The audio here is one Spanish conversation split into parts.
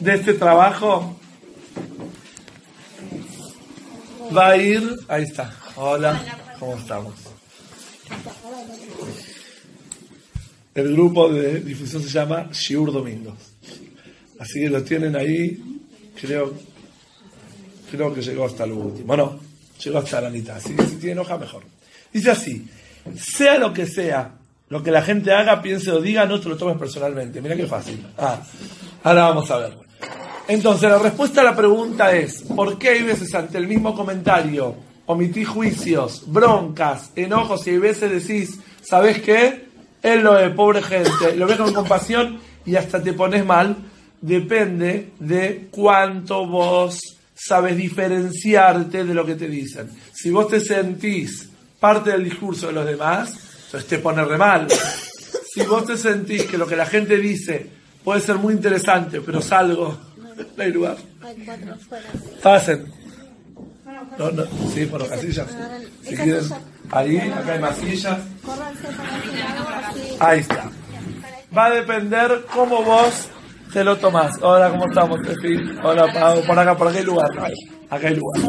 de este trabajo va a ir. Ahí está. Hola, ¿cómo estamos? El grupo de difusión se llama Shiur Domingos. Así que lo tienen ahí. Creo, creo que llegó hasta lo último. No, llegó hasta la mitad. Así que si tienen hoja, mejor. Dice así: sea lo que sea, lo que la gente haga, piense o diga, no te lo tomes personalmente. Mira qué fácil. Ah, ahora vamos a ver. Entonces, la respuesta a la pregunta es, ¿por qué hay veces ante el mismo comentario omitís juicios, broncas, enojos y hay veces decís, ¿sabes qué? Él lo es, pobre gente, lo ves con compasión y hasta te pones mal? Depende de cuánto vos sabes diferenciarte de lo que te dicen. Si vos te sentís parte del discurso de los demás, entonces te pone re mal. Si vos te sentís que lo que la gente dice puede ser muy interesante, pero salgo no hay lugar. Hay cuatro afuera. Pasen. No, no, sí, por las casillas. Si quieren, ahí, acá hay más sillas. Ahí está. Va a depender cómo vos te lo tomás. Hola, ¿cómo estamos, Tefi? Hola, Pau. Por acá, por acá hay lugar. Ahí, Acá hay lugar.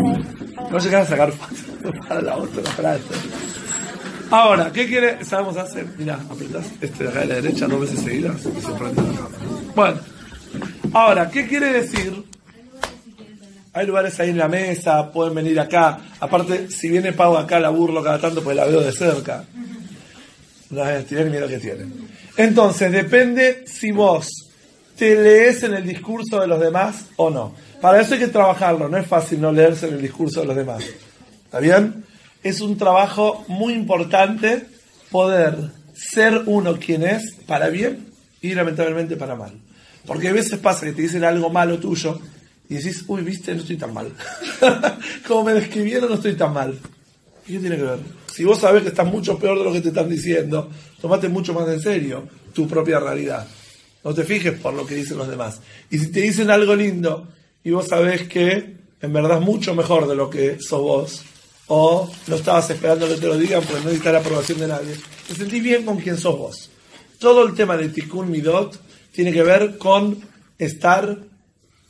No llegan a sacar fotos para la otra, para esta. Ahora, ¿qué quiere? Sabemos hacer. Mira, apretás este de acá a la derecha dos veces seguidas y se prende la cámara. Bueno, ahora, ¿qué quiere decir? Hay lugares ahí en la mesa, pueden venir acá. Aparte, si viene Pau acá, la burlo cada tanto, pues la veo de cerca. No, tienen miedo que tienen. Entonces, depende si vos te lees en el discurso de los demás o no. Para eso hay que trabajarlo, no es fácil no leerse en el discurso de los demás. ¿Está bien? Es un trabajo muy importante poder ser uno quien es para bien y lamentablemente para mal. Porque a veces pasa que te dicen algo malo tuyo y decís, uy, viste, no estoy tan mal. Como me describieron, no estoy tan mal. ¿Y ¿Qué tiene que ver? Si vos sabés que estás mucho peor de lo que te están diciendo, tomate mucho más en serio tu propia realidad. No te fijes por lo que dicen los demás. Y si te dicen algo lindo y vos sabés que en verdad es mucho mejor de lo que sos vos, o no estabas esperando que te lo digan porque no necesitas la aprobación de nadie, te sentís bien con quien sos vos. Todo el tema de Tikkun Midot tiene que ver con estar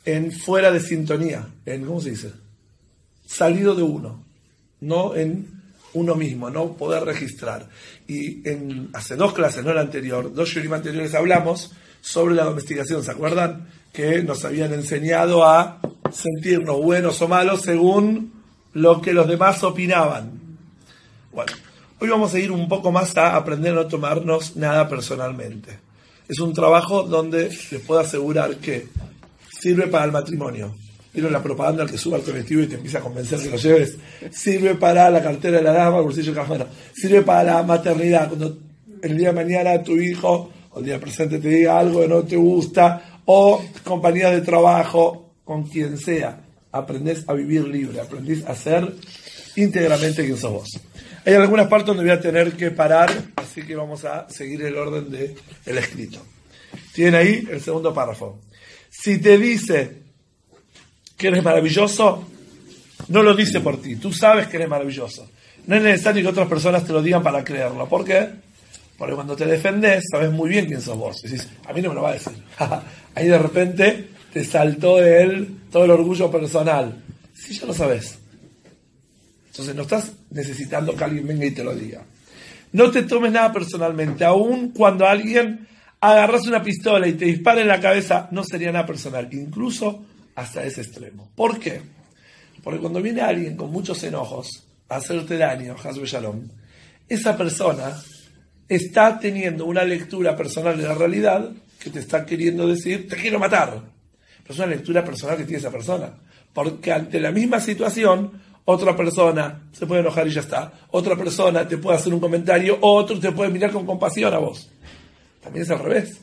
en fuera de sintonía, en, ¿cómo se dice? Salido de uno, no en uno mismo, no poder registrar. Y en, hace dos clases, no la anterior, dos shurim anteriores hablamos sobre la domesticación, ¿se acuerdan? Que nos habían enseñado a sentirnos buenos o malos según lo que los demás opinaban. Bueno, hoy vamos a ir un poco más a aprender a no tomarnos nada personalmente. Es un trabajo donde les puedo asegurar que sirve para el matrimonio. ¿Vieron la propaganda que suba al colectivo y te empieza a convencer que lo lleves? Sirve para la cartera de la dama, el bolsillo de cámara. Sirve para la maternidad. Cuando el día de mañana tu hijo o el día presente te diga algo que no te gusta, o compañía de trabajo, con quien sea, aprendés a vivir libre, aprendés a ser íntegramente quien sos vos. Hay algunas partes donde voy a tener que parar, así que vamos a seguir el orden del el escrito. Tienen ahí el segundo párrafo. Si te dice que eres maravilloso, no lo dice por ti. Tú sabes que eres maravilloso. No es necesario que otras personas te lo digan para creerlo. ¿Por qué? Porque cuando te defendes, sabes muy bien quién sos vos. Y dices, a mí no me lo va a decir. Ahí de repente te saltó de él todo el orgullo personal. Si ya lo sabes. Entonces no estás necesitando que alguien venga y te lo diga. No te tomes nada personalmente. Aun cuando alguien agarras una pistola y te dispara en la cabeza, no sería nada personal. Incluso hasta ese extremo. ¿Por qué? Porque cuando viene alguien con muchos enojos a hacerte daño, Hasbe Shalom, esa persona está teniendo una lectura personal de la realidad que te está queriendo decir, te quiero matar. Pero es una lectura personal que tiene esa persona. Porque ante la misma situación, otra persona se puede enojar y ya está. Otra persona te puede hacer un comentario, otro te puede mirar con compasión a vos. También es al revés.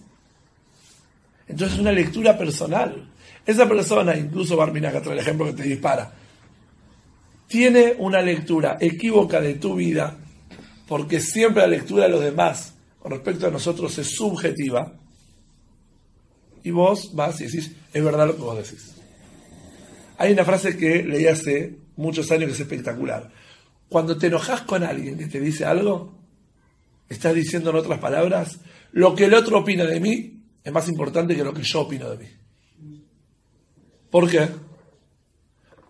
Entonces es una lectura personal. Esa persona, incluso Barmina, que el ejemplo que te dispara, tiene una lectura equívoca de tu vida, porque siempre la lectura de los demás con respecto a nosotros es subjetiva, y vos vas y decís, es verdad lo que vos decís. Hay una frase que leí hace muchos años que es espectacular. Cuando te enojas con alguien que te dice algo, estás diciendo en otras palabras, lo que el otro opina de mí es más importante que lo que yo opino de mí. ¿Por qué?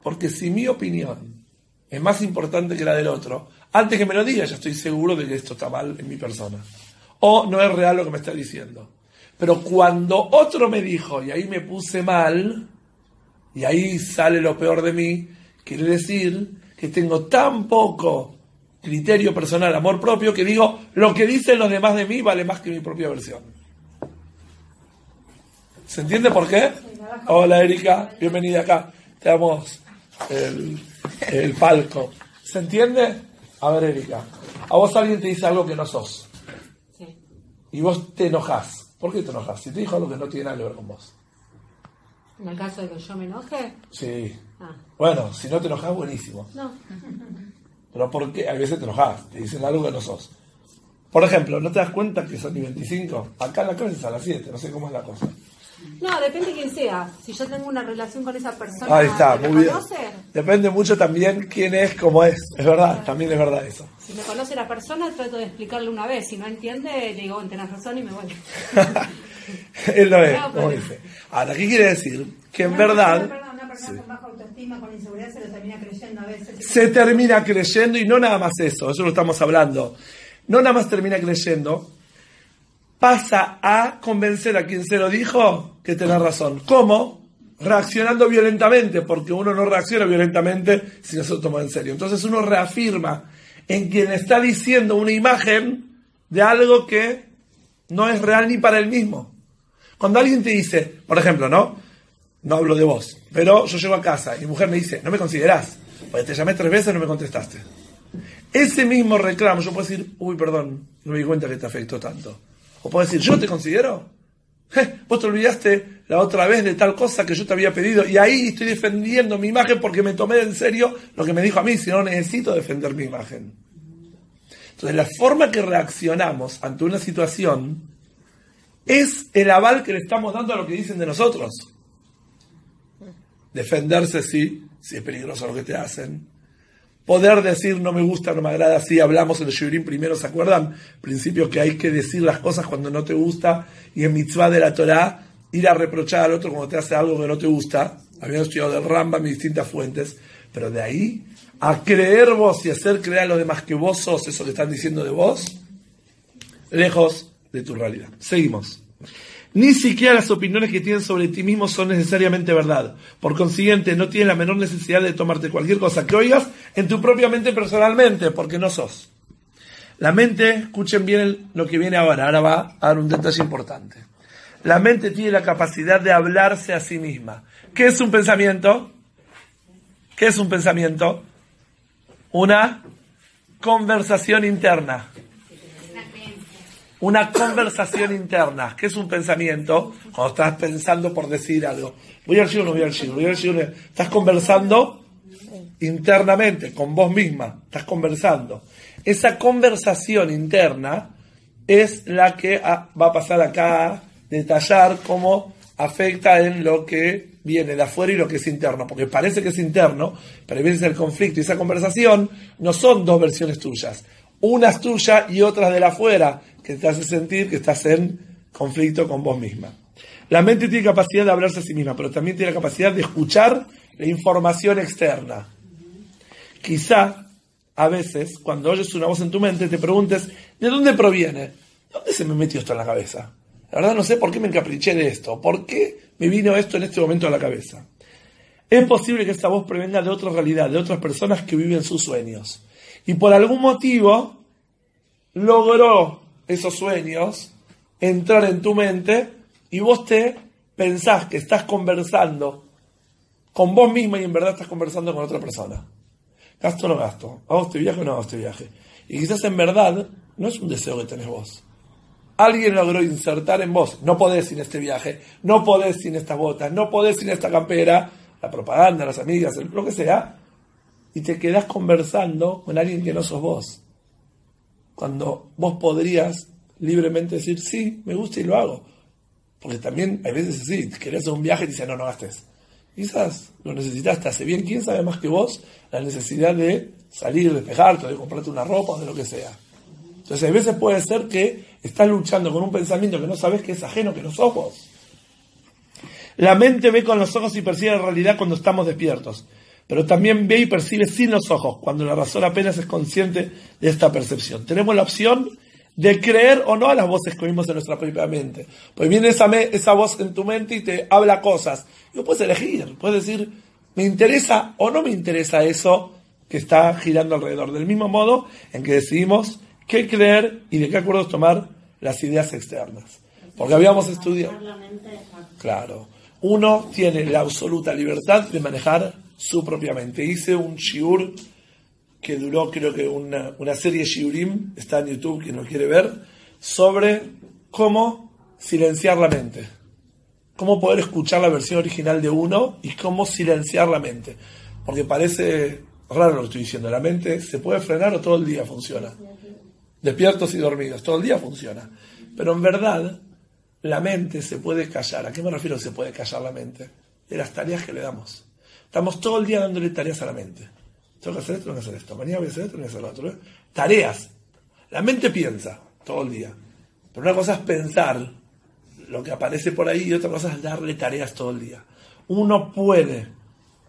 Porque si mi opinión es más importante que la del otro, antes que me lo diga ya estoy seguro de que esto está mal en mi persona. O no es real lo que me está diciendo. Pero cuando otro me dijo y ahí me puse mal, y ahí sale lo peor de mí, quiere decir que tengo tan poco criterio personal, amor propio, que digo, lo que dicen los demás de mí vale más que mi propia versión. ¿Se entiende por qué? Hola Erika, bienvenida acá. Te damos el, el palco. ¿Se entiende? A ver Erika, a vos alguien te dice algo que no sos. Y vos te enojás. ¿Por qué te enojas? Si te dijo algo que no tiene nada que ver con vos. ¿En el caso de que yo me enoje? Sí. Ah. Bueno, si no te enojas, buenísimo. No. Pero ¿por qué? A veces te enojas, te dicen algo que no sos. Por ejemplo, ¿no te das cuenta que son ni 25? Acá en la clase es a las 7, no sé cómo es la cosa. No, depende de quién sea. Si yo tengo una relación con esa persona Ahí está, muy bien. conoce, Depende mucho también quién es, cómo es. Es verdad, también es verdad eso. si me conoce la persona, trato de explicarle una vez. Si no entiende, le digo, "Bueno, tenés razón y me voy. Él lo es, No, como dice. Ahora, ¿qué quiere decir? Que en verdad se termina creyendo se termina creyendo y no nada más eso, eso lo estamos hablando. No nada más termina creyendo, pasa a convencer a quien se lo dijo que tenés razón. ¿Cómo? Reaccionando violentamente, porque uno no reacciona violentamente si no se lo toma en serio. Entonces uno reafirma en quien está diciendo una imagen de algo que no es real ni para él mismo. Cuando alguien te dice, por ejemplo, ¿no? No hablo de vos, pero yo llego a casa y mi mujer me dice, no me considerás, porque te llamé tres veces y no me contestaste. Ese mismo reclamo, yo puedo decir, uy, perdón, no me di cuenta que te afectó tanto. O puedo decir, yo te considero. Je, vos te olvidaste la otra vez de tal cosa que yo te había pedido y ahí estoy defendiendo mi imagen porque me tomé en serio lo que me dijo a mí, si no necesito defender mi imagen. Entonces, la forma que reaccionamos ante una situación es el aval que le estamos dando a lo que dicen de nosotros. Defenderse, sí, si es peligroso lo que te hacen. Poder decir no me gusta, no me agrada, sí, hablamos en el Shurim primero, ¿se acuerdan? Principio que hay que decir las cosas cuando no te gusta y en mitzvah de la Torah ir a reprochar al otro cuando te hace algo que no te gusta. Habíamos estudiado del Rambam y distintas fuentes, pero de ahí a creer vos y hacer creer a los demás que vos sos eso que están diciendo de vos, lejos de tu realidad. Seguimos. Ni siquiera las opiniones que tienes sobre ti mismo son necesariamente verdad. Por consiguiente, no tienes la menor necesidad de tomarte cualquier cosa que oigas en tu propia mente personalmente, porque no sos. La mente, escuchen bien lo que viene ahora, ahora va a dar un detalle importante. La mente tiene la capacidad de hablarse a sí misma. ¿Qué es un pensamiento? ¿Qué es un pensamiento? Una conversación interna una conversación interna. ¿Qué es un pensamiento? Cuando estás pensando por decir algo. Voy al shiur, voy al shiur, voy al shiur. Estás conversando internamente, con vos misma. Estás conversando. Esa conversación interna es la que va a pasar acá detallar cómo afecta en lo que viene de afuera y lo que es interno. Porque parece que es interno, pero veces el conflicto y esa conversación no son dos versiones tuyas. Una es tuya y otra es de afuera, que te hace sentir que estás en conflicto con vos misma. La mente tiene capacidad de hablarse a sí misma, pero también tiene capacidad de escuchar la información externa. Quizá, a veces, cuando oyes una voz en tu mente, te preguntes, ¿de dónde proviene? ¿De dónde se me metió esto en la cabeza? La verdad no sé por qué me encapriché de esto, por qué me vino esto en este momento a la cabeza. Es posible que esta voz provenga de otra realidad, de otras personas que viven sus sueños. Y por algún motivo logró esos sueños entrar en tu mente y vos te pensás que estás conversando con vos misma y en verdad estás conversando con otra persona. ¿Gasto o no gasto? ¿Hago este viaje o no hago este viaje? Y quizás en verdad no es un deseo que tenés vos. alguien logró insertar en vos, no podés sin este viaje, no podés sin estas botas, no podés sin esta campera, la propaganda, las amigas, lo que sea, y te quedás conversando con alguien que no sos vos. Cuando vos podrías libremente decir, sí, me gusta y lo hago. Porque también hay veces así, querés hacer un viaje y dices, no, no gastes. Quizás lo necesitas, te hace bien, quién sabe más que vos, la necesidad de salir, despejarte, de comprarte una ropa o de lo que sea. Entonces, a veces puede ser que estás luchando con un pensamiento que no sabes que es ajeno, que no sos vos. La mente ve con los ojos y percibe la realidad cuando estamos despiertos, pero también ve y percibe sin los ojos, cuando la razón apenas es consciente de esta percepción. Tenemos la opción de creer o no a las voces que oímos en nuestra propia mente. Pues viene esa, esa voz en tu mente y te habla cosas. Y puedes elegir, puedes decir, me interesa o no me interesa eso que está girando alrededor. Del mismo modo en que decidimos qué creer y de qué acuerdos tomar las ideas externas. Porque habíamos estudiado. Claro. Uno tiene la absoluta libertad de manejar su propia mente. Hice un shiur que duró creo que una, una serie shiurim, está en YouTube, quien lo quiere ver, sobre cómo silenciar la mente. Cómo poder escuchar la versión original de uno y cómo silenciar la mente. Porque parece raro lo que estoy diciendo. La mente se puede frenar o todo el día funciona despiertos y dormidos, todo el día funciona. Pero en verdad, la mente se puede callar. ¿A qué me refiero se puede callar la mente? De las tareas que le damos. Estamos todo el día dándole tareas a la mente. Tengo que hacer esto, tengo que hacer esto. Mañana voy a hacer esto, tengo que hacer otro. Tareas. La mente piensa todo el día. Pero una cosa es pensar lo que aparece por ahí y otra cosa es darle tareas todo el día. Uno puede,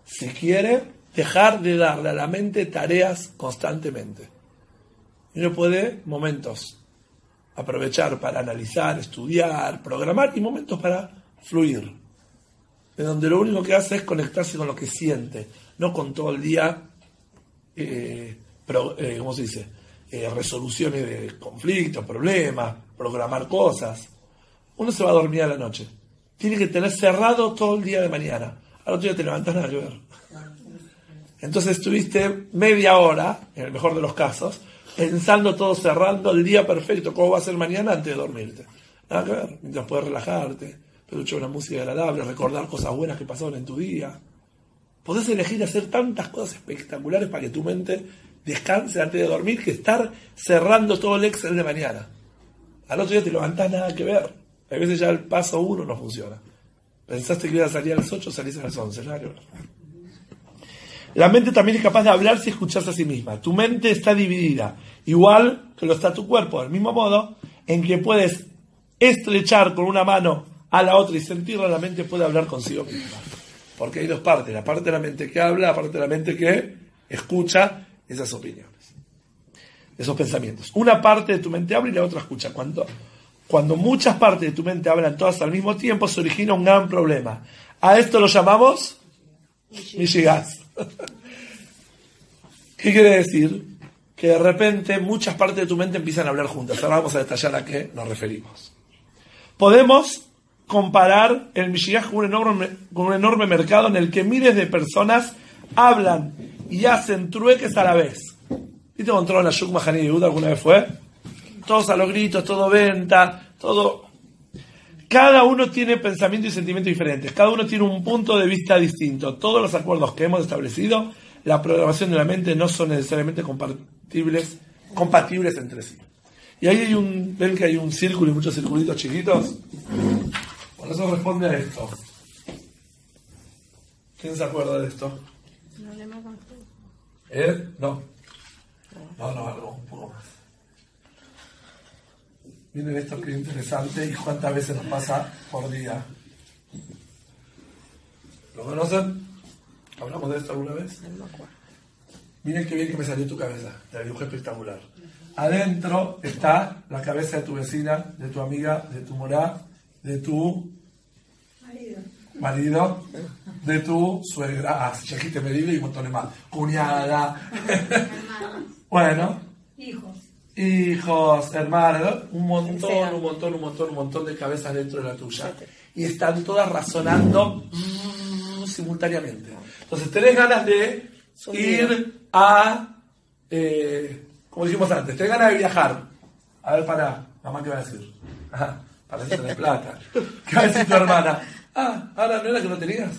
si quiere, dejar de darle a la mente tareas constantemente. Uno puede momentos aprovechar para analizar, estudiar, programar y momentos para fluir. De donde lo único que hace es conectarse con lo que siente, no con todo el día, eh, eh ¿cómo se dice? Eh, resoluciones de conflictos, problemas, programar cosas. Uno se va a dormir a la noche. Tiene que tener cerrado todo el día de mañana. Al otro día te levantas nada que ver. Entonces estuviste media hora, en el mejor de los casos, pensando todo cerrando el día perfecto, cómo va a ser mañana antes de dormirte. Nada que ver, mientras puedes relajarte, escuchar una música agradable, recordar cosas buenas que pasaron en tu día. Podés elegir hacer tantas cosas espectaculares para que tu mente descanse antes de dormir que estar cerrando todo el Excel de mañana. Al otro día te levantás, nada que ver. A veces ya el paso uno no funciona. Pensaste que iba a salir a las 8, salís a las 11, nada que ver. La mente también es capaz de hablarse y escucharse a sí misma. Tu mente está dividida, igual que lo está tu cuerpo, del mismo modo en que puedes estrechar con una mano a la otra y sentirla, la mente puede hablar consigo misma. Porque hay dos partes, la parte de la mente que habla, la parte de la mente que escucha esas opiniones, esos pensamientos. Una parte de tu mente habla y la otra escucha. Cuando, cuando muchas partes de tu mente hablan todas al mismo tiempo, se origina un gran problema. A esto lo llamamos Mishigas. ¿Qué quiere decir? Que de repente muchas partes de tu mente empiezan a hablar juntas. Ahora vamos a detallar a qué nos referimos. Podemos comparar el Michigan con un enorme, mercado en el que miles de personas hablan y hacen trueques a la vez. ¿Viste cuando entró en la Shuk Mahani de alguna vez fue? Todos a los gritos, todo venta, todo cada uno tiene pensamiento y sentimiento diferentes, cada uno tiene un punto de vista distinto. Todos los acuerdos que hemos establecido, la programación de la mente no son necesariamente compatibles entre sí. Y ahí hay un, ven que hay un círculo y muchos circulitos chiquitos. Por eso responde a esto. ¿Quién se acuerda de esto? ¿Eh? No. No, no, algo un poco más. Miren esto que interesante y cuántas veces nos pasa por día. ¿Lo conocen? ¿Hablamos de esto alguna vez? Miren qué bien que me salió tu cabeza. Te dibujé espectacular. Adentro está la cabeza de tu vecina, de tu amiga, de tu morá, de tu marido, marido de tu suegra. Ah, si ya medible y un montón de más. Cuñada. bueno. Hijos hijos, hermanos, un montón, un montón, un montón, un montón de cabezas dentro de la tuya. Y están todas razonando mm, simultáneamente. Entonces tenés ganas de ir a, eh, como dijimos antes, tenés ganas de viajar. A ver, para, mamá, ¿qué va a decir? Ah, para eso tenés plata. ¿Qué va a decir tu hermana? Ah, ahora no era que no tenías.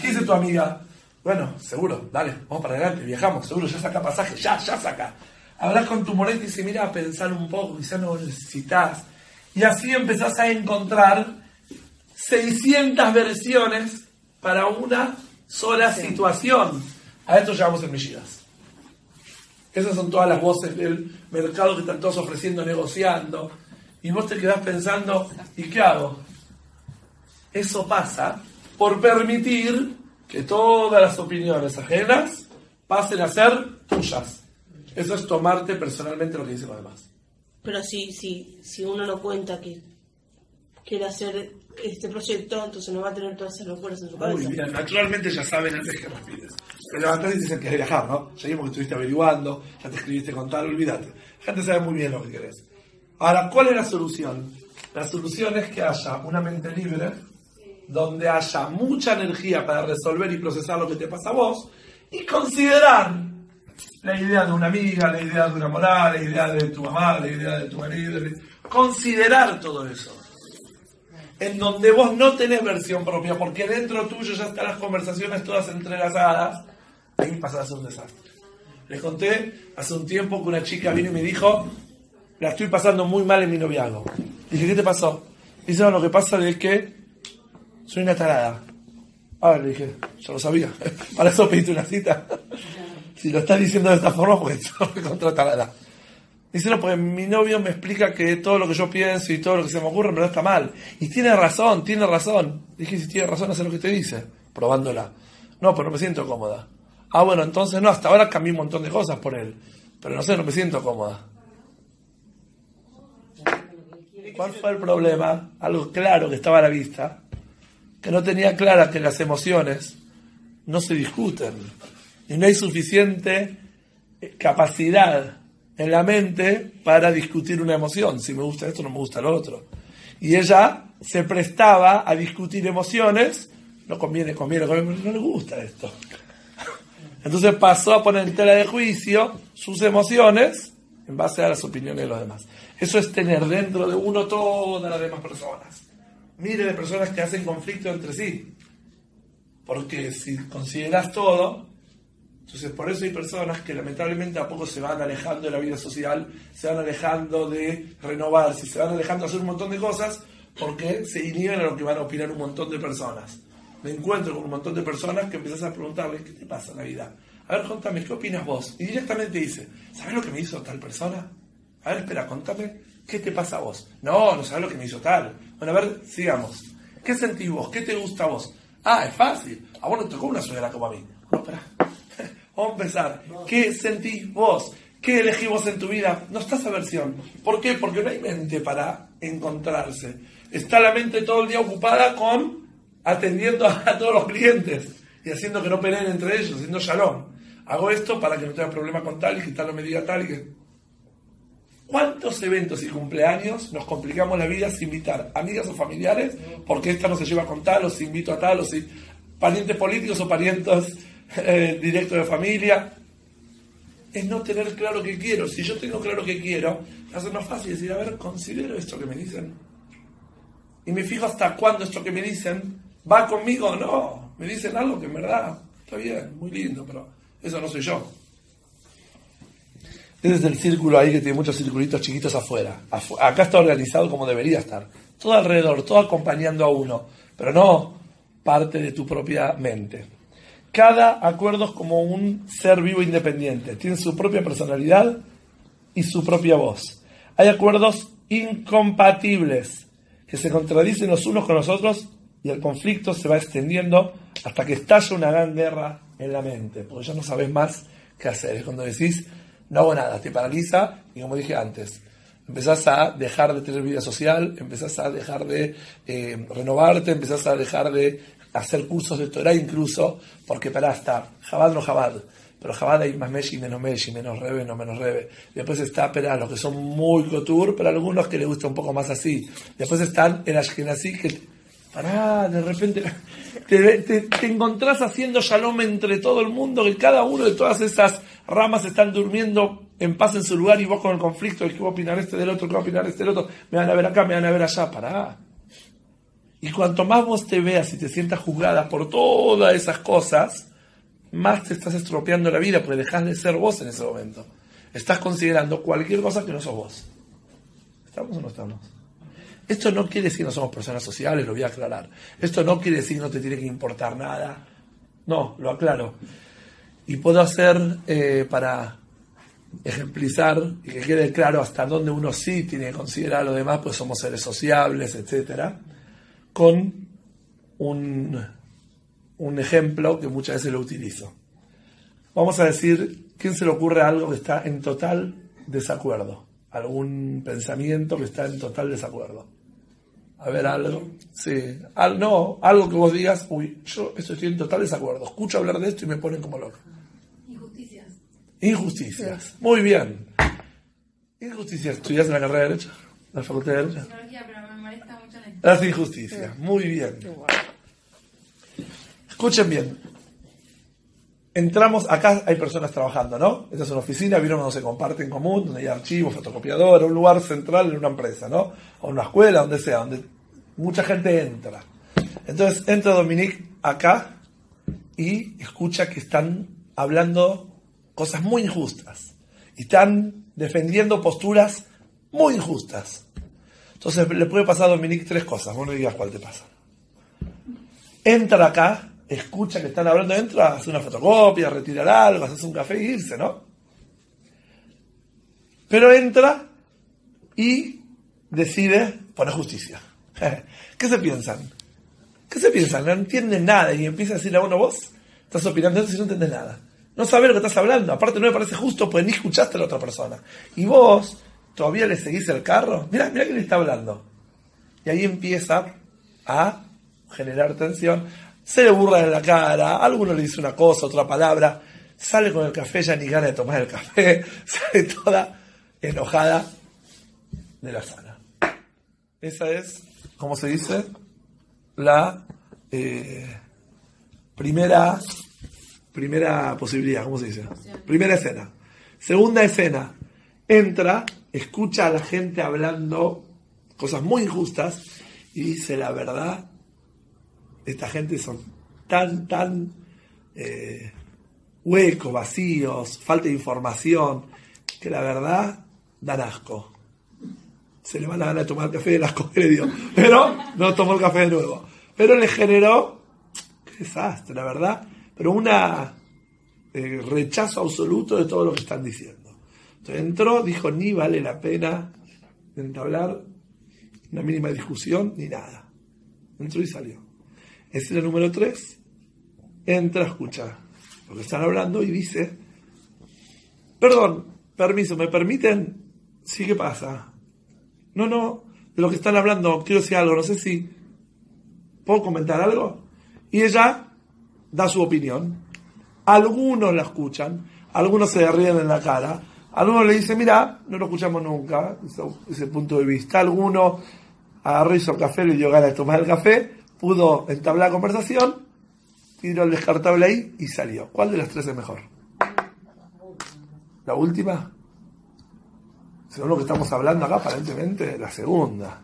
¿Qué dice tu amiga? Bueno, seguro, dale, vamos para adelante, viajamos, seguro, ya saca pasaje, ya, ya saca. Hablas con tu moneta y dice, mira, pensar un poco, quizás no lo necesitas. Y así empezás a encontrar 600 versiones para una sola situación. A esto llamamos Mesías. Esas son todas las voces del mercado que están todos ofreciendo, negociando. Y vos te quedás pensando, ¿y qué hago? Eso pasa por permitir que todas las opiniones ajenas pasen a ser tuyas. Eso es tomarte personalmente lo que dicen los demás. Pero si, si, si uno no cuenta que quiere hacer este proyecto, entonces no va a tener todas esas locuras en su cabeza. Muy bien, naturalmente ya saben antes que respires. Te levantás y dicen que viajar, ¿no? Ya vimos que estuviste averiguando, ya te escribiste con tal, olvídate. La gente sabe muy bien lo que querés. Ahora, ¿cuál es la solución? La solución es que haya una mente libre, donde haya mucha energía para resolver y procesar lo que te pasa a vos, y considerar la idea de una amiga, la idea de una moral, la idea de tu mamá, la idea de tu marido, considerar todo eso en donde vos no tenés versión propia, porque dentro tuyo ya están las conversaciones todas entrelazadas, ahí ser un desastre. Les conté hace un tiempo que una chica vino y me dijo, la estoy pasando muy mal en mi noviazgo. Dije, ¿qué te pasó? Dice, no, lo que pasa es que soy una tarada. A ver, le dije, yo lo sabía. Para eso pediste una cita. si lo estás diciendo de esta forma, pues soy contra tarada. Dice, no, porque mi novio me explica que todo lo que yo pienso y todo lo que se me ocurre en verdad está mal. Y tiene razón, tiene razón. Dije, si tiene razón, hace lo que te dice, probándola. No, pero no me siento cómoda. Ah, bueno, entonces no, hasta ahora cambié un montón de cosas por él. Pero no sé, no me siento cómoda. ¿Cuál fue el problema? Algo claro que estaba a la vista. Que no tenía clara que las emociones no se discuten. Y no hay suficiente capacidad en la mente para discutir una emoción. Si me gusta esto, no me gusta lo otro. Y ella se prestaba a discutir emociones. No conviene, conviene, conviene, no le gusta esto. Entonces pasó a poner en tela de juicio sus emociones en base a las opiniones de los demás. Eso es tener dentro de uno todas las demás personas. Mire de personas que hacen conflicto entre sí. Porque si consideras todo, entonces, por eso hay personas que lamentablemente a poco se van alejando de la vida social, se van alejando de renovarse, se van alejando de hacer un montón de cosas porque se inhiben a lo que van a opinar un montón de personas. Me encuentro con un montón de personas que empiezas a preguntarles, ¿qué te pasa en la vida? A ver, contame, ¿qué opinas vos? Y directamente dice, ¿sabes lo que me hizo tal persona? A ver, espera, contame, ¿qué te pasa a vos? No, no sabes lo que me hizo tal. Bueno, a ver, sigamos. ¿Qué sentís vos? ¿Qué te gusta a vos? Ah, es fácil. A vos no tocó una suegra como a mí. No, espera. Vamos a empezar. ¿Qué sentís vos? ¿Qué elegís vos en tu vida? No está esa versión. ¿Por qué? Porque no hay mente para encontrarse. Está la mente todo el día ocupada con atendiendo a todos los clientes y haciendo que no peleen entre ellos, haciendo shalom. Hago esto para que no tenga problema con tal y que tal no me diga tal y que... ¿Cuántos eventos y cumpleaños nos complicamos la vida sin invitar amigas o familiares porque esta no se lleva con tal o si invito a tal o si parientes políticos o parientes eh, directo de familia, es no tener claro qué quiero. Si yo tengo claro qué quiero, ser más fácil decir, a ver, considero esto que me dicen. Y me fijo hasta cuándo esto que me dicen va conmigo o no. Me dicen algo que en verdad está bien, muy lindo, pero eso no soy yo. Es el círculo ahí que tiene muchos circulitos chiquitos afuera. Acá está organizado como debería estar. Todo alrededor, todo acompañando a uno, pero no parte de tu propia mente. Cada acuerdo es como un ser vivo independiente, tiene su propia personalidad y su propia voz. Hay acuerdos incompatibles que se contradicen los unos con los otros y el conflicto se va extendiendo hasta que estalla una gran guerra en la mente, porque ya no sabes más qué hacer. Es cuando decís, no hago nada, te paraliza y como dije antes, empezás a dejar de tener vida social, empezás a dejar de eh, renovarte, empezás a dejar de hacer cursos de Torah incluso, porque para estar Jabad no Jabad, pero Jabad hay más Meshi, menos Meshi, menos Rebe, no menos Rebe. Después está para los que son muy couture, pero algunos que les gusta un poco más así. Después están el Ashkenazi, que Pará, de repente te, te, te encontrás haciendo shalom entre todo el mundo, que cada uno de todas esas ramas están durmiendo en paz en su lugar y vos con el conflicto, el que va a opinar este del otro, que va a opinar este del otro, me van a ver acá, me van a ver allá, pará. Y cuanto más vos te veas y te sientas juzgada por todas esas cosas, más te estás estropeando la vida, porque dejas de ser vos en ese momento. Estás considerando cualquier cosa que no sos vos. ¿Estamos o no estamos? Esto no quiere decir no somos personas sociales, lo voy a aclarar. Esto no quiere decir no te tiene que importar nada. No, lo aclaro. Y puedo hacer eh, para ejemplizar y que quede claro hasta dónde uno sí tiene que considerar a lo demás, pues somos seres sociables, etcétera, con un, un ejemplo que muchas veces lo utilizo. Vamos a decir, ¿quién se le ocurre algo que está en total desacuerdo? ¿Algún pensamiento que está en total desacuerdo? A ver, algo. Sí. Al, no, algo que vos digas, uy, yo estoy en total desacuerdo. Escucho hablar de esto y me ponen como loco. Injusticias. Injusticias. Muy bien. Injusticias. ¿Estudias en la carrera de Derecho? ¿La Facultad de Derecho? Psicología, pero me molesta mucho la Las injusticias. Muy bien. Escuchen bien. Entramos, acá hay personas trabajando, ¿no? Esta es una oficina, vieron donde se comparte en común, donde hay archivos, fotocopiadora, un lugar central en una empresa, ¿no? O una escuela, donde sea, donde mucha gente entra. Entonces entra Dominique acá y escucha que están hablando cosas muy injustas. Y están defendiendo posturas muy injustas. Entonces le puede pasar a Dominique tres cosas, vos no digas cuál te pasa. Entra acá, escucha que están hablando dentro, hace una fotocopia, retirar algo, hace un café y irse, ¿no? Pero entra y decide poner justicia. ¿Qué se piensan? ¿Qué se piensan? No entienden nada y empieza a decirle a uno, vos estás opinando esto y no entiendes nada. No sabes lo que estás hablando. Aparte no me parece justo porque ni escuchaste a la otra persona. Y vos todavía le seguís el carro. Mira, mira quién le está hablando. Y ahí empieza a generar tensión. Se le burla en la cara, alguno le dice una cosa, otra palabra. Sale con el café, ya ni gana de tomar el café. Sale toda enojada de la sala. Esa es, como se dice, la eh, primera, primera posibilidad, ¿cómo se dice? Primera escena. Segunda escena, entra, escucha a la gente hablando cosas muy injustas y dice la verdad, esta gente son tan, tan eh, huecos, vacíos, falta de información, que la verdad dan asco. Se le van a ganar de tomar café, asco que le. Pero no tomó el café de nuevo. Pero le generó, qué desastre, la verdad, pero una eh, rechazo absoluto de todo lo que están diciendo. Entonces entró, dijo, ni vale la pena entablar una mínima discusión ni nada. Entró y salió. Escena número 3. Entra, escucha lo que están hablando y dice, perdón, permiso, ¿me permiten? Sí, ¿qué pasa? No, no, de lo que están hablando, quiero decir algo, no sé si puedo comentar algo. Y ella da su opinión. Algunos la escuchan, algunos se ríen en la cara, algunos le dicen, mira, no lo escuchamos nunca, ese, punto de vista. Alguno agarró, hizo café, le dio ganas de tomar el café, pudo entablar la conversación, tiró el descartable ahí y salió. ¿Cuál de las tres es mejor? ¿La última? Según lo que estamos hablando acá, aparentemente la segunda.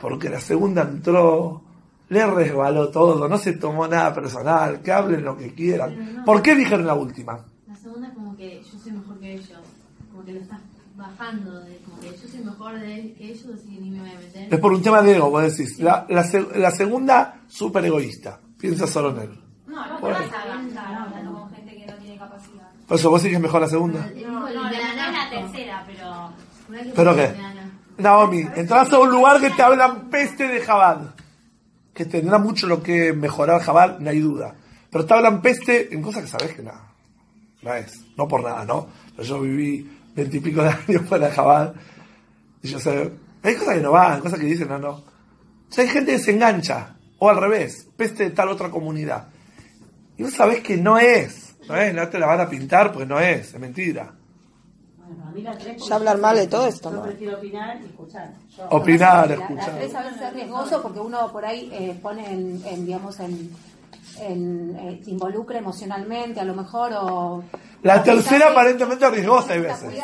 Porque la segunda entró, le resbaló todo, no se tomó nada personal, que hablen lo que quieran. ¿Por qué dijeron la última? La segunda es como que yo soy mejor que ellos. Como que lo estás bajando. De, como que yo soy mejor de, que ellos, así que ni me voy a meter. Es por un tema de ego, vos decís. La, la, se- la segunda, súper egoísta. Piensa solo en él. No, no te vas a hablando con gente que no tiene capacidad. Por eso vos decís que es mejor la segunda. No, no, la, no es la tercera, pero. ¿Pero qué? Naomi, entras a un lugar que te hablan peste de Jabal. Que tendrá mucho lo que mejorar Jabal, no hay duda. Pero te hablan peste en cosas que sabes que nada. No es. No por nada, ¿no? Pero yo viví veintipico de años de Jabal. Y yo sé. Hay cosas que no van, cosas que dicen, no, no. O sea, hay gente que se engancha. O al revés, peste de tal otra comunidad. Y vos sabés que no es. No es, no te la van a pintar porque no es, es mentira. Bueno, a mí la tres, Ya hablar mal de todo esto. Yo prefiero opinar y escuchar. Yo- Opinar, La- La, escuchar. tres a veces es riesgoso porque uno por ahí eh, pone en, en, digamos, en, en eh, se involucra emocionalmente a lo mejor o... La o tercera aparentemente es riesgosa hay veces.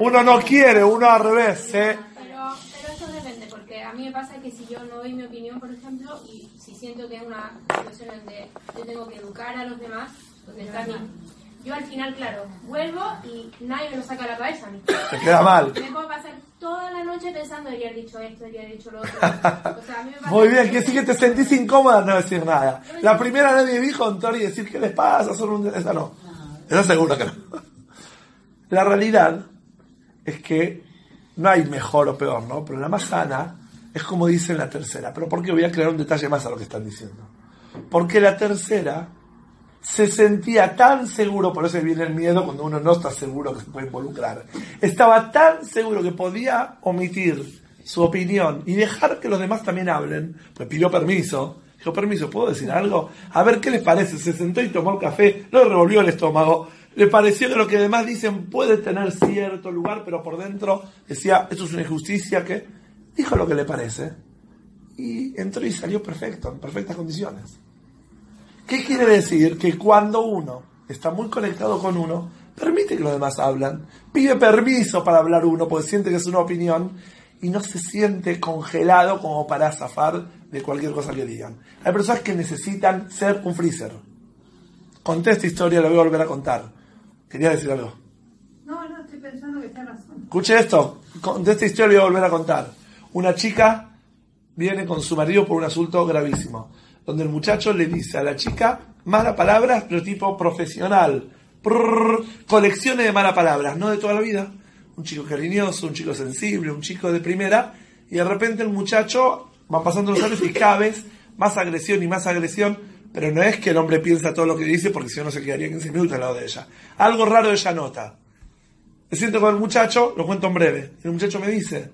Uno no quiere, uno al revés. ¿eh? Pero, pero eso depende, porque a mí me pasa que si yo no doy mi opinión, por ejemplo, y si siento que es una situación donde yo tengo que educar a los demás, donde está mi... Yo al final, claro, vuelvo y nadie me lo saca de la cabeza a mí. Te queda mal. Me puedo pasar toda la noche pensando, debería haber dicho esto, debería haber dicho lo otro. O sea, a mí me pasa Muy bien, quiere decir que te sentís incómoda no decir nada. La primera nadie dijo y decir qué les pasa, son un... Esa no. Esa seguro que no. La realidad es que no hay mejor o peor, ¿no? Pero la más sana es como dice en la tercera. Pero ¿por qué? Voy a crear un detalle más a lo que están diciendo. Porque la tercera se sentía tan seguro, por eso viene el miedo cuando uno no está seguro que se puede involucrar. Estaba tan seguro que podía omitir su opinión y dejar que los demás también hablen, pues pidió permiso. Dijo, permiso, ¿puedo decir algo? A ver qué les parece. Se sentó y tomó el café, le revolvió el estómago. Le pareció que lo que demás dicen puede tener cierto lugar, pero por dentro decía, esto es una injusticia, que dijo lo que le parece. Y entró y salió perfecto, en perfectas condiciones. ¿Qué quiere decir? Que cuando uno está muy conectado con uno, permite que los demás hablan, pide permiso para hablar uno, porque siente que es una opinión, y no se siente congelado como para zafar de cualquier cosa que digan. Hay personas que necesitan ser un freezer. Conté esta historia, la voy a volver a contar. Quería decir algo. No, no, estoy pensando que tiene razón. Escuche esto, conté esta historia y voy a volver a contar. Una chica viene con su marido por un asunto gravísimo, donde el muchacho le dice a la chica malas palabras, pero tipo profesional. Prrr, colecciones de malas palabras, no de toda la vida. Un chico cariñoso, un chico sensible, un chico de primera, y de repente el muchacho van pasando los años y cada vez más agresión y más agresión, pero no es que el hombre piensa todo lo que dice porque si no no se quedaría 15 minutos al lado de ella. Algo raro ella nota. Me siento con el muchacho, lo cuento en breve. Y el muchacho me dice,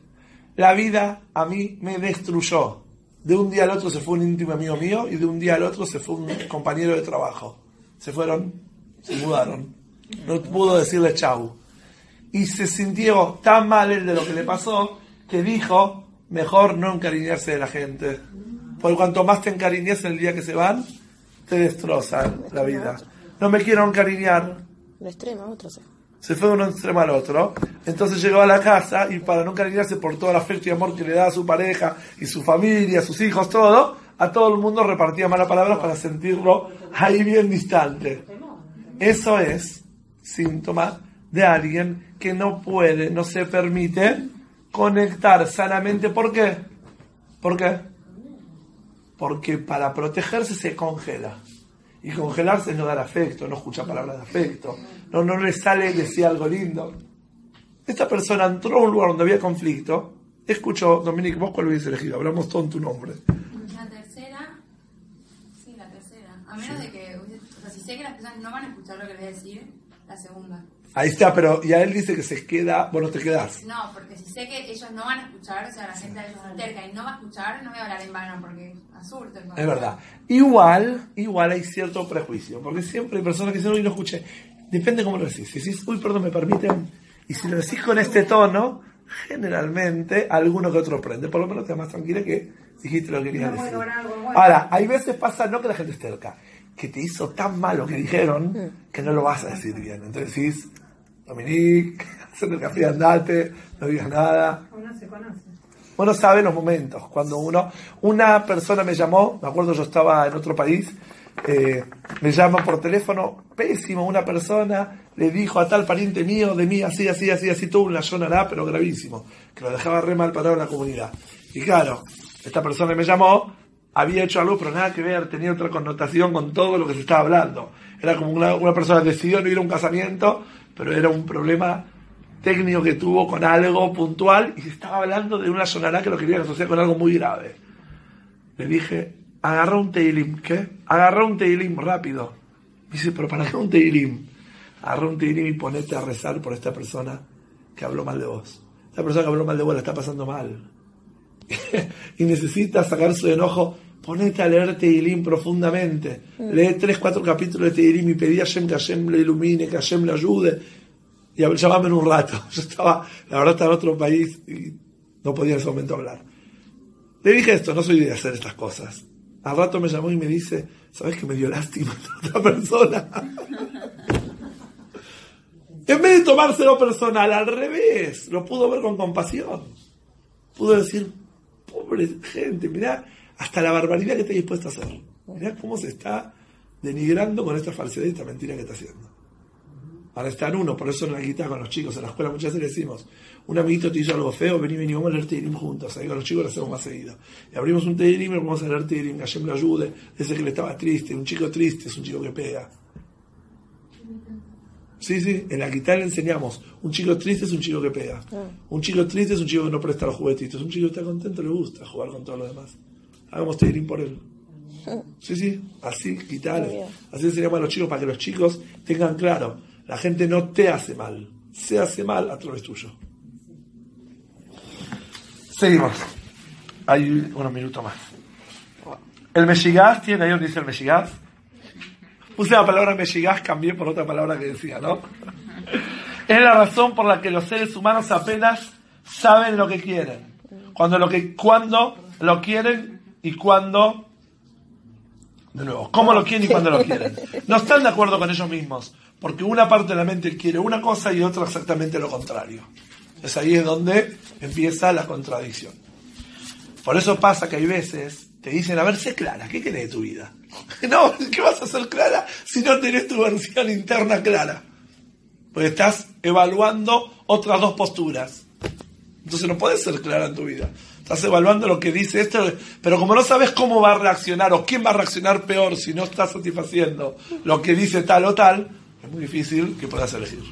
la vida a mí me destruyó. De un día al otro se fue un íntimo amigo mío y de un día al otro se fue un compañero de trabajo. Se fueron, se mudaron. No pudo decirle chau. Y se sintió tan mal él de lo que le pasó que dijo, mejor no encariñarse de la gente. Porque cuanto más te encariñes el día que se van, te destrozan la vida. No me quiero encariñar, De extremo, otro. Se fue de un extremo al otro. Entonces llegó a la casa y para no encariñarse por todo el afecto y amor que le da a su pareja y su familia, sus hijos, todo, a todo el mundo repartía malas palabras para sentirlo ahí bien distante. Eso es síntoma de alguien que no puede, no se permite conectar sanamente. ¿Por qué? ¿Por qué? Porque para protegerse se congela. Y congelarse no dar afecto, no escuchar palabras de afecto, no, no le sale decir algo lindo. Esta persona entró a un lugar donde había conflicto, escuchó, Dominique, vos cuál hubiese elegido, hablamos todo en tu nombre. La tercera, sí, la tercera. A menos de que, o sea, si sé que las personas no van a escuchar lo que les voy a decir, la segunda. Ahí está, pero y a él dice que se queda, vos no te quedás. No, porque si sé que ellos no van a escuchar, o sea, la gente de ellos es terca y no va a escuchar, no voy a hablar en vano porque asurto. Es verdad. Igual, igual hay cierto prejuicio, porque siempre hay personas que dicen, uy, no escuché. Depende cómo lo decís. Si decís, uy, perdón, me permiten. Y si lo decís con este tono, generalmente alguno que otro prende. Por lo menos te da más tranquila que dijiste lo que querías No, decir. bueno, algo bueno. Ahora, hay veces pasa no que la gente es terca, que te hizo tan mal lo que dijeron que no lo vas a decir bien. Entonces decís, Dominique, hacete el café, andate, no digas nada. Uno se conoce. Uno sabe los momentos, cuando uno, una persona me llamó, me acuerdo yo estaba en otro país, eh, me llama por teléfono, pésimo, una persona le dijo a tal pariente mío, de mí, así, así, así, así, tuvo una sonará, pero gravísimo, que lo dejaba re mal parado en la comunidad. Y claro, esta persona me llamó, había hecho algo, pero nada que ver, tenía otra connotación con todo lo que se estaba hablando. Era como una, una persona decidió no ir a un casamiento, pero era un problema técnico que tuvo con algo puntual y se estaba hablando de una sonará que lo quería asociar con algo muy grave. Le dije, agarra un teilim. ¿Qué? Agarra un teilim rápido. Me dice, pero ¿para qué un teilim? Agarra un teilim y ponete a rezar por esta persona que habló mal de vos. Esta persona que habló mal de vos la está pasando mal. y necesita sacar su enojo. Ponete a leer Teilim profundamente. Lee tres, cuatro capítulos de Teilim y pedí a Hashem que Hashem le ilumine, que Hashem le ayude. y llamame en un rato. Yo estaba, la verdad, estaba en otro país y no podía en ese momento hablar. Le dije esto, no soy de hacer estas cosas. Al rato me llamó y me dice, ¿sabes que me dio lástima otra persona? en vez de tomárselo personal, al revés, lo pudo ver con compasión. Pudo decir, pobre gente, mirá hasta la barbaridad que está dispuesta a hacer. Mirá cómo se está denigrando con esta falsedad y esta mentira que está haciendo. Está en uno, por eso en la guitarra con los chicos, en la escuela muchas veces le decimos, un amiguito te hizo algo feo, vení, vení, vamos a leer Teirim juntos. Ahí con los chicos lo hacemos más seguido. Y abrimos un Teirim y vamos a leer Teirim, Hashem lo ayude. Ese que le estaba triste, un chico triste es un chico que pega. Sí, sí, en la guitarra le enseñamos, un chico triste es un chico que pega. Un chico triste es un chico que no presta los juguetitos. Un chico que está contento le gusta jugar con todos los demás. Hagamos Teirim por él. Sí, sí, así, guitarra. Así enseñamos a los chicos para que los chicos tengan claro, la gente no te hace mal, se hace mal a través tuyo. Seguimos. Hay unos minutos más. El Meshigaz tiene donde dice el Meshigaz. Puse la palabra Meshigaz, cambié por otra palabra que decía, ¿no? Es la razón por la que los seres humanos apenas saben lo que quieren. Cuando lo que, cuando lo quieren y cuando de nuevo, cómo lo quieren y cuándo lo quieren. No están de acuerdo con ellos mismos, porque una parte de la mente quiere una cosa y otra exactamente lo contrario. Es ahí es donde empieza la contradicción. Por eso pasa que hay veces te dicen, a ver, sé clara, ¿qué querés de tu vida? No, ¿qué vas a ser clara si no tenés tu versión interna clara? Porque estás evaluando otras dos posturas. Entonces no puedes ser clara en tu vida. Estás evaluando lo que dice esto, pero como no sabes cómo va a reaccionar o quién va a reaccionar peor si no estás satisfaciendo lo que dice tal o tal, es muy difícil que puedas elegir.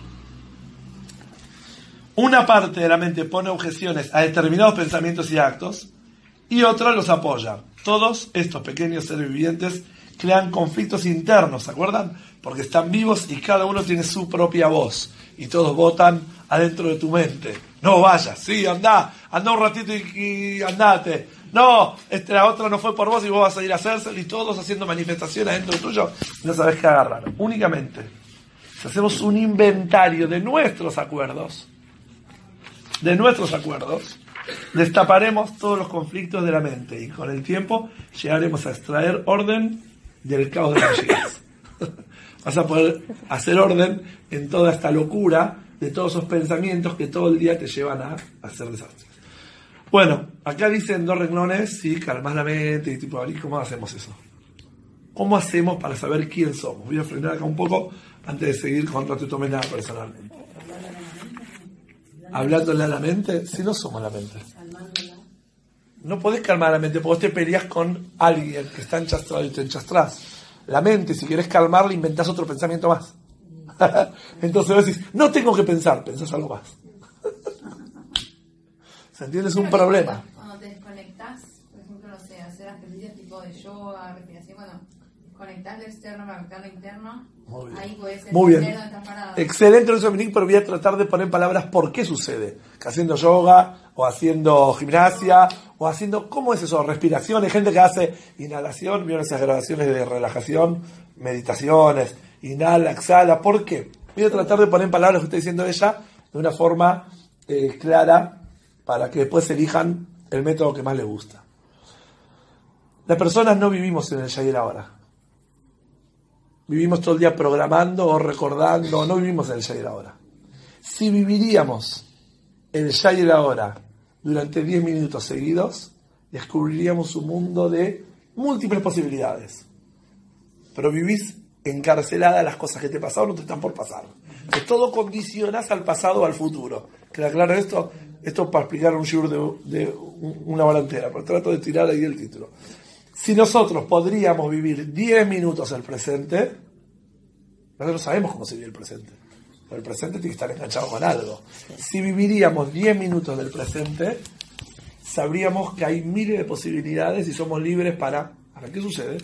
Una parte de la mente pone objeciones a determinados pensamientos y actos y otra los apoya. Todos estos pequeños seres vivientes crean conflictos internos, ¿se acuerdan? Porque están vivos y cada uno tiene su propia voz y todos votan adentro de tu mente. No vayas, sí, anda, anda un ratito y, andate. No, este, la otra no fue por vos y vos vas a ir a hacerse y todos haciendo manifestaciones dentro tuyo no sabes qué agarrar. Únicamente, hacemos un inventario de nuestros acuerdos, de nuestros acuerdos, destaparemos todos los conflictos de la mente y con el tiempo llegaremos a extraer orden del caos de las ideas. Vas a poder hacer orden en toda esta locura de todos esos pensamientos que todo el día te llevan a hacer desastres. Bueno, acá dicen dos renglones, sí, calmas la mente y tipo, ¿y cómo hacemos eso? ¿Cómo hacemos para saber quién somos? Voy a frenar acá un poco antes de seguir con no te tomes nada personalmente. Hablándole a la mente, si no somos la mente. No podés calmar la mente, porque vos te peleas con alguien que está enchastrado y te enchastrás. La mente, si querés calmarla, inventás otro pensamiento más. Entonces vos decís, no tengo que pensar, pensás algo más. ¿Se entiende? Es un problema. Cuando te desconectas, por ejemplo, no sé, hacer ejercicios tipo de yoga, desconectar lo externo conectar lo interno, Muy bien. ahí puedes Muy bien. Excelente, Lorenzo Dominique, pero voy a tratar de poner palabras por qué sucede. Que haciendo yoga, o haciendo gimnasia, o haciendo, ¿cómo es eso? Respiración. Hay gente que hace inhalación, vieron esas grabaciones de relajación, meditaciones, inhala, exhala. ¿Por qué? Voy a tratar de poner en palabras lo que está diciendo ella de una forma eh, clara para que después elijan el método que más les gusta. Las personas no vivimos en el el ahora. Vivimos todo el día programando o recordando, no vivimos en el ya y el ahora. Si viviríamos el ya y el ahora durante 10 minutos seguidos, descubriríamos un mundo de múltiples posibilidades. Pero vivís encarcelada a las cosas que te pasaron o te están por pasar. Que todo condicionas al pasado o al futuro. ¿Queda claro esto? Esto es para explicar un de, de una hora entera, pero trato de tirar ahí el título. Si nosotros podríamos vivir 10 minutos el presente, nosotros no sabemos cómo se vive el presente. El presente tiene que estar enganchado con algo. Si viviríamos 10 minutos del presente, sabríamos que hay miles de posibilidades y somos libres para... ¿Para qué sucede?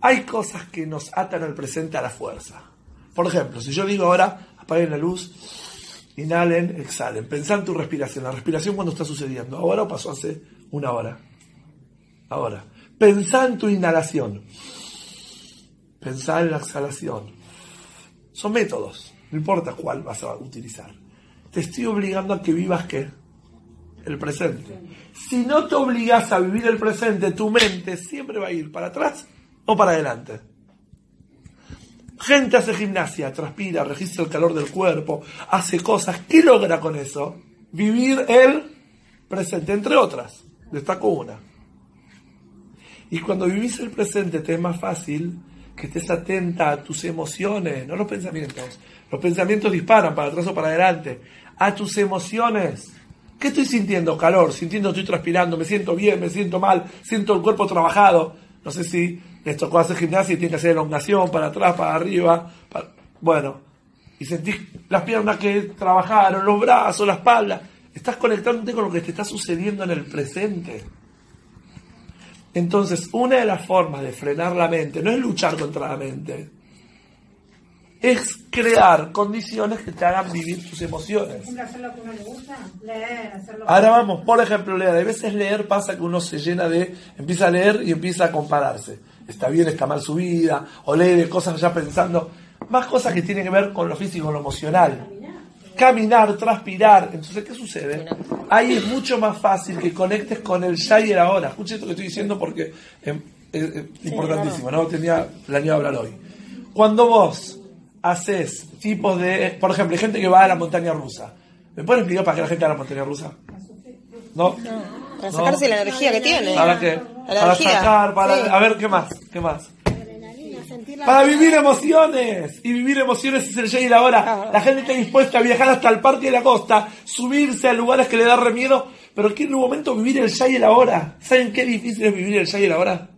Hay cosas que nos atan al presente a la fuerza. Por ejemplo, si yo digo ahora, apaguen la luz, inhalen, exhalen. Pensá en tu respiración. La respiración cuando está sucediendo. Ahora o pasó hace una hora. Ahora. Pensá en tu inhalación. Pensá en la exhalación. Son métodos. No importa cuál vas a utilizar. Te estoy obligando a que vivas qué? El presente. Si no te obligas a vivir el presente, tu mente siempre va a ir para atrás o para adelante. Gente hace gimnasia, transpira, registra el calor del cuerpo, hace cosas. ¿Qué logra con eso? Vivir el presente, entre otras. Destaco una. Y cuando vivís el presente te es más fácil que estés atenta a tus emociones, no los pensamientos. Los pensamientos disparan para atrás o para adelante. A tus emociones. ¿Qué estoy sintiendo? Calor, sintiendo estoy transpirando, me siento bien, me siento mal, siento el cuerpo trabajado. No sé si les tocó hacer gimnasia y tienen que hacer elongación para atrás, para arriba. para- Bueno, y sentís las piernas que trabajaron, los brazos, la espalda. Estás conectándote con lo que te está sucediendo en el presente. Entonces, una de las formas de frenar la mente no es luchar contra la mente, es crear condiciones que te hagan vivir tus emociones. Siempre hacer lo que a uno le gusta, leer, hacerlo. Ahora vamos, por ejemplo, leer. A veces leer pasa que uno se llena de, empieza a leer y empieza a compararse. Está bien, está mal su vida, o lee de cosas ya pensando, más cosas que tienen que ver con lo físico, lo emocional. Caminar, transpirar. Entonces, ¿qué sucede? Ahí es mucho más fácil que conectes con el ya y el ahora. Escuche esto que estoy diciendo porque es, es importantísimo, ¿no? Tenía planeado hablar hoy. Cuando vos haces tipos de. Por ejemplo, hay gente que va a la montaña rusa. ¿Me pueden explicar para qué la gente va a la montaña rusa? ¿No? Para No. sacarse la energía que tiene. ¿Para qué? La Para energía. sacar, para. Sí. A ver, ¿qué más? ¿Qué más? Para vivir emociones. Y vivir emociones es el ya y el ahora. La gente está dispuesta a viajar hasta el parque de la costa, subirse a lugares que le da re miedo, pero quiere en un momento vivir el ya y el ahora. ¿Saben qué difícil es vivir el ya y el ahora?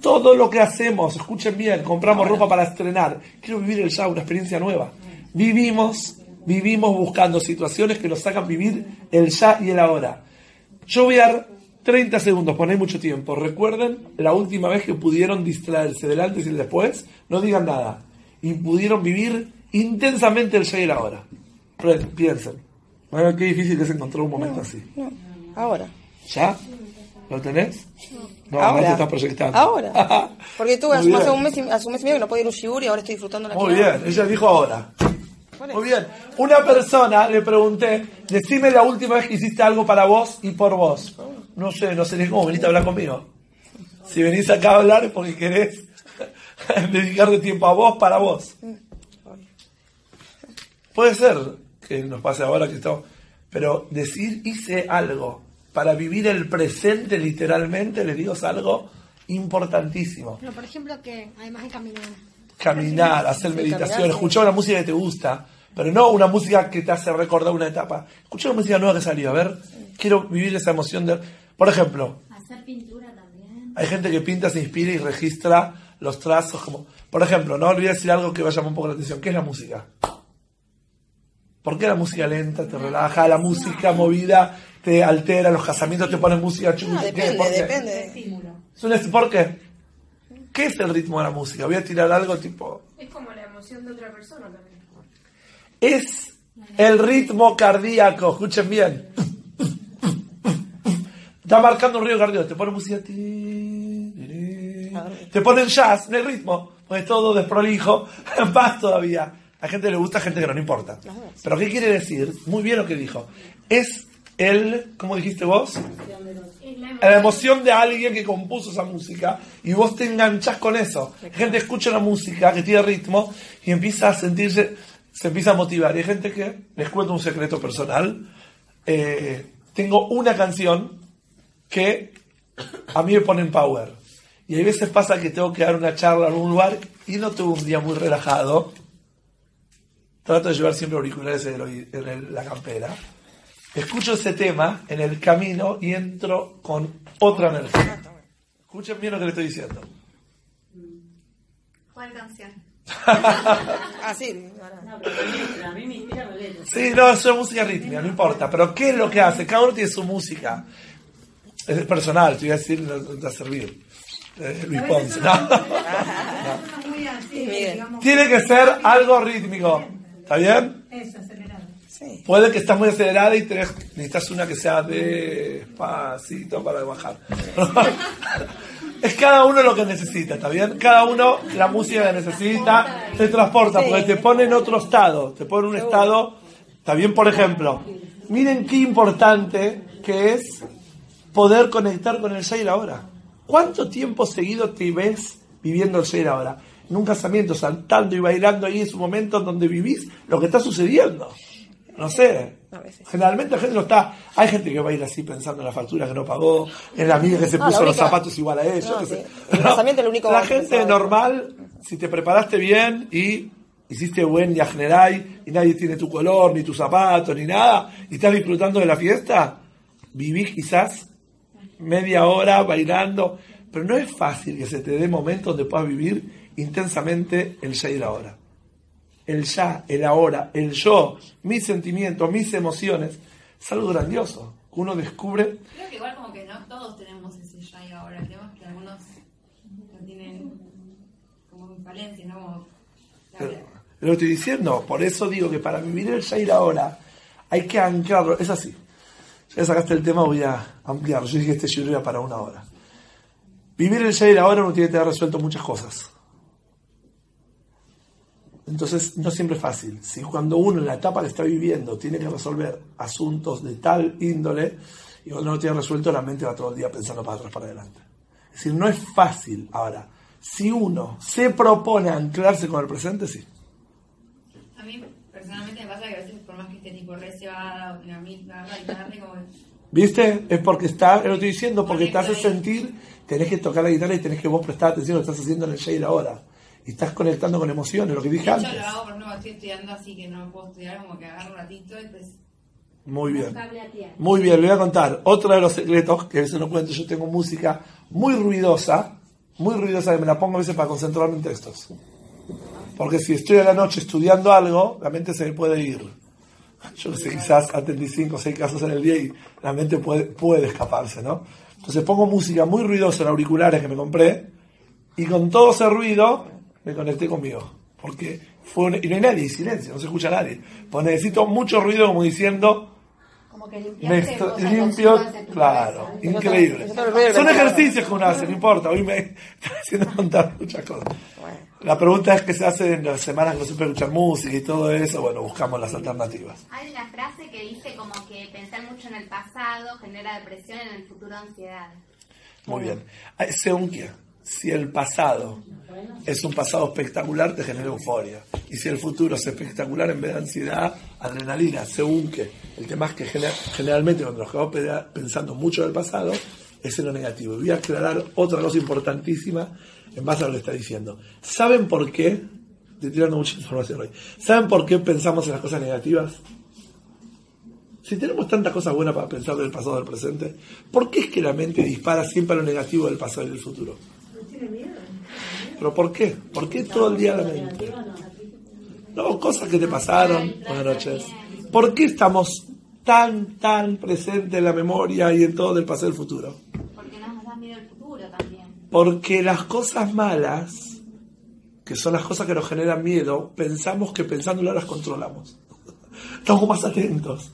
Todo lo que hacemos, escuchen bien, compramos ropa para estrenar. Quiero vivir el ya, una experiencia nueva. Vivimos, vivimos buscando situaciones que nos hagan vivir el ya y el ahora. Yo voy a dar 30 segundos, ponéis mucho tiempo. Recuerden la última vez que pudieron distraerse del antes y el después. No digan nada. Y pudieron vivir intensamente el ya y el ahora. Piensen. Bueno, qué difícil que es encontrar un momento así. No, ahora. ¿Ya? ¿Lo tenés? No, ahora. no te estás proyectando. Ahora. Porque tú hace un mes, y, hace un mes y medio que no podía ir a un y ahora estoy disfrutando la Muy bien, ella dijo ahora. Muy bien. Una persona le pregunté, decime la última vez que hiciste algo para vos y por vos. No sé, no sé ni cómo veniste a hablar conmigo. Si venís acá a hablar es porque querés dedicarle tiempo a vos para vos. Puede ser que nos pase ahora que estamos. Pero decir hice algo para vivir el presente literalmente, les digo, es algo importantísimo Pero, por ejemplo, que además de caminar. caminar, hacer Sí, meditación, caminar, sí. escuchar una música que te gusta, pero no una música que te hace recordar una etapa. Escucha una música nueva que salió, a ver, quiero vivir esa emoción de... Por ejemplo, Hacer pintura también. hay gente que pinta, se inspira y registra los trazos como... Por ejemplo, no olvides decir algo que vaya un poco la atención. ¿Qué es la música? ¿Por qué la música lenta te relaja? La música movida te altera, los casamientos te ponen música chunga. No, ¿Qué? depende, ¿Por qué? depende. Es un ¿Por qué? ¿Qué es el ritmo de la música? Voy a tirar algo tipo... Es como la emoción de otra persona también. es el ritmo cardíaco. Escuchen bien. Está marcando un río cardíaco. Te pone música. Te ponen jazz en el ritmo. Pues todo desprolijo. Más todavía. A gente le gusta, a gente que no, no importa. Pero ¿qué quiere decir? Muy bien lo que dijo. Es el, ¿cómo dijiste vos? La la emoción de alguien que compuso esa música y vos te enganchás con eso. Hay gente escucha una música que tiene ritmo y empieza a sentirse, se empieza a motivar. Y hay gente que, les cuento un secreto personal, eh, tengo una canción que a mí me pone en power. Y hay veces pasa que tengo que dar una charla en un lugar y no tuve un día muy relajado. Trato de llevar siempre auriculares en, el en el- la campera. Escucho ese tema en el camino y entro con otra energía. Escuchen bien lo que le estoy diciendo. ¿Cuál canción? Ah, sí. No, pero a mí, me inspira. Sí, no, es una música rítmica, no importa. Pero ¿qué es lo que hace? Cada uno tiene su música. Es personal, te voy a decir, no no te va a servir. Eh, Luis Ponce. No. Digamos. Tiene que ser algo rítmico. ¿Está bien? Eso, acelerado. Sí. Puede que estás muy acelerada y tenés- necesitas una que sea despacito para bajar. Es cada uno lo que necesita, ¿está bien? Cada uno la música que necesita te transporta, porque te pone en otro estado, te pone en un estado, está bien, por ejemplo. Miren qué importante que es poder conectar con el Shair ahora. ¿Cuánto tiempo seguido te ves viviendo el Shair ahora? En un casamiento, saltando y bailando ahí en su momento donde vivís lo que está sucediendo. No sé. Generalmente la gente no está. Hay gente que va a ir así pensando en la factura que no pagó, en la amiga que se puso los zapatos igual a ella. No, sí. El casamiento es lo único La gente sabe. normal, si te preparaste bien y hiciste buen general y nadie tiene tu color, ni tus zapatos, ni nada, y estás disfrutando de la fiesta, vivís quizás media hora bailando, pero no es fácil que se te dé momentos donde puedas vivir intensamente el ya y el ahora. El ya, el ahora, el yo, mis sentimientos, mis emociones, es algo grandioso. que Uno descubre Creo que igual como que no todos tenemos ese ya y ahora. Es que algunos lo tienen como en falencia, ¿no? Como, Pero, lo estoy diciendo, por eso digo que para vivir el ya y el ahora hay que anclarlo. Es así. Ya sacaste el tema, voy a ampliarlo. Yo dije que este libro era para una hora. Vivir el ya y el ahora uno tiene que tener resuelto muchas cosas. Entonces, no siempre es fácil. Si cuando uno en la etapa que está viviendo tiene que resolver asuntos de tal índole y cuando no lo tiene resuelto, la mente va todo el día pensando para atrás, para adelante. Es decir, no es fácil. Ahora, si uno se propone anclarse con el presente, sí. A mí personalmente me pasa que a veces por más que esté tipo re cebada o la misma guitarra, como que ¿Viste? Es porque está, lo estoy diciendo, porque te hace sentir, tenés que tocar la guitarra y tenés que vos prestar atención a lo que estás haciendo en el shade ahora. Y estás conectando con emociones, lo que dije de antes. hecho lo hago por ejemplo estoy estudiando así que no puedo estudiar, como que agarro un ratito y pues Muy bien. a. Muy bien, le voy a contar. Otro de los secretos, que a veces no cuento, yo tengo música muy ruidosa, muy ruidosa, que me la pongo a veces para concentrarme en textos. Porque si estoy a la noche estudiando algo, la mente se me puede ir. Yo no sé, quizás atendí cinco o seis casos en el día y la mente puede, puede escaparse, ¿no? Entonces pongo música muy ruidosa en auriculares que me compré y con todo ese ruido me conecté conmigo. Porque fue y no hay nadie, silencio, no se escucha nadie. Pues necesito mucho ruido como diciendo, Como que me limpiaste esto- cosas limpio, nocivas de tu claro, cabeza. increíble. Son ejercicios que uno hace, no importa. Hoy me está haciendo contar muchas cosas. La pregunta es qué se hace en las semanas que no se puede escuchar música y todo eso. Bueno, buscamos las alternativas. Hay una frase que dice como que pensar mucho en el pasado genera depresión, en el futuro ansiedad. Muy bien. Según qué. Si el pasado es un pasado espectacular, te genera euforia. Y si el futuro es espectacular, en vez de ansiedad, adrenalina, según qué. El tema es que gener- generalmente cuando nos quedamos pensando mucho del pasado, es en lo negativo. Y voy a aclarar otra cosa importantísima en base a lo que está diciendo. ¿Saben por qué? Estoy tirando mucha información hoy. ¿Saben por qué pensamos en las cosas negativas? Si tenemos tantas cosas buenas para pensar del pasado del presente, ¿por qué es que la mente dispara siempre a lo negativo del pasado y del futuro? ¿Pero por qué? ¿Por qué todo el día la mente? No, cosas que te pasaron. Buenas noches. ¿Por qué estamos tan, tan presentes en la memoria y en todo del pasado y del futuro? Porque nos da miedo el futuro también. Porque las cosas malas, que son las cosas que nos generan miedo, pensamos que pensándolas las controlamos. Estamos más atentos.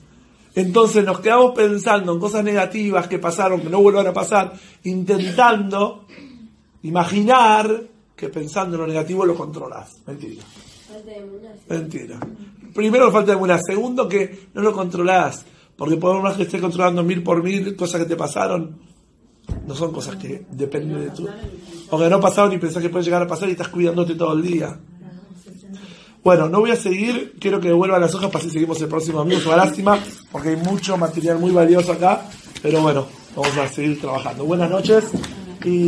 Entonces nos quedamos pensando en cosas negativas que pasaron, que no vuelvan a pasar, intentando imaginar que pensando en lo negativo lo controlas. Mentira. Mentira. Primero, falta de buena. Segundo, que no lo controlás. Porque por más que estés controlando mil por mil cosas que te pasaron, no son cosas que dependen de tú. O que no pasaron y pensás que puede llegar a pasar y estás cuidándote todo el día. Bueno, no voy a seguir. Quiero que devuelvan las hojas para si seguimos el próximo domingo. Es una lástima porque hay mucho material muy valioso acá. Pero bueno, vamos a seguir trabajando. Buenas noches. Y